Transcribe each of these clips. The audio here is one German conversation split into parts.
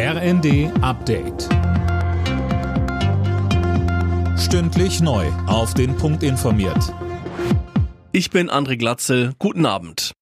RND Update. Stündlich neu. Auf den Punkt informiert. Ich bin André Glatzel. Guten Abend.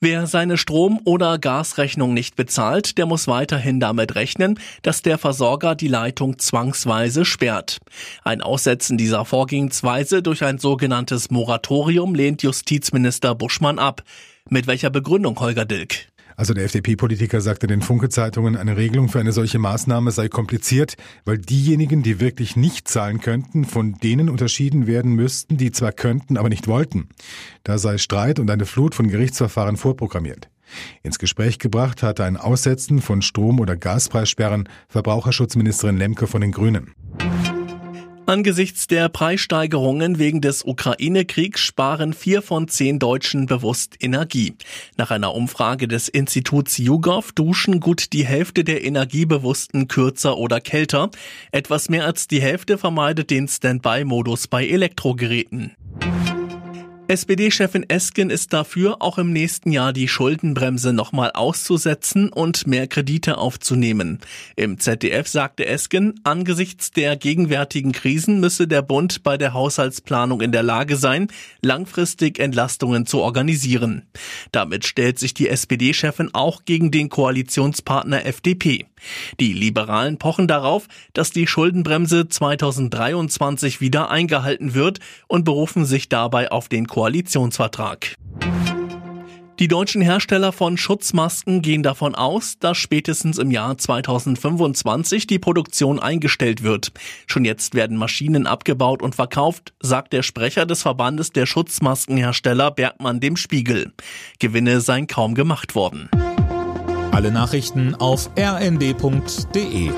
Wer seine Strom- oder Gasrechnung nicht bezahlt, der muss weiterhin damit rechnen, dass der Versorger die Leitung zwangsweise sperrt. Ein Aussetzen dieser Vorgehensweise durch ein sogenanntes Moratorium lehnt Justizminister Buschmann ab. Mit welcher Begründung, Holger Dilk? Also der FDP-Politiker sagte den Funke-Zeitungen, eine Regelung für eine solche Maßnahme sei kompliziert, weil diejenigen, die wirklich nicht zahlen könnten, von denen unterschieden werden müssten, die zwar könnten, aber nicht wollten. Da sei Streit und eine Flut von Gerichtsverfahren vorprogrammiert. Ins Gespräch gebracht hatte ein Aussetzen von Strom- oder Gaspreissperren Verbraucherschutzministerin Lemke von den Grünen. Angesichts der Preissteigerungen wegen des Ukraine-Kriegs sparen vier von zehn Deutschen bewusst Energie. Nach einer Umfrage des Instituts YouGov duschen gut die Hälfte der Energiebewussten kürzer oder kälter. Etwas mehr als die Hälfte vermeidet den Standby-Modus bei Elektrogeräten. SPD-Chefin Esken ist dafür, auch im nächsten Jahr die Schuldenbremse nochmal auszusetzen und mehr Kredite aufzunehmen. Im ZDF sagte Esken, angesichts der gegenwärtigen Krisen müsse der Bund bei der Haushaltsplanung in der Lage sein, langfristig Entlastungen zu organisieren. Damit stellt sich die SPD-Chefin auch gegen den Koalitionspartner FDP. Die Liberalen pochen darauf, dass die Schuldenbremse 2023 wieder eingehalten wird und berufen sich dabei auf den Koalitionsvertrag. Die deutschen Hersteller von Schutzmasken gehen davon aus, dass spätestens im Jahr 2025 die Produktion eingestellt wird. Schon jetzt werden Maschinen abgebaut und verkauft, sagt der Sprecher des Verbandes der Schutzmaskenhersteller Bergmann dem Spiegel. Gewinne seien kaum gemacht worden. Alle Nachrichten auf rnd.de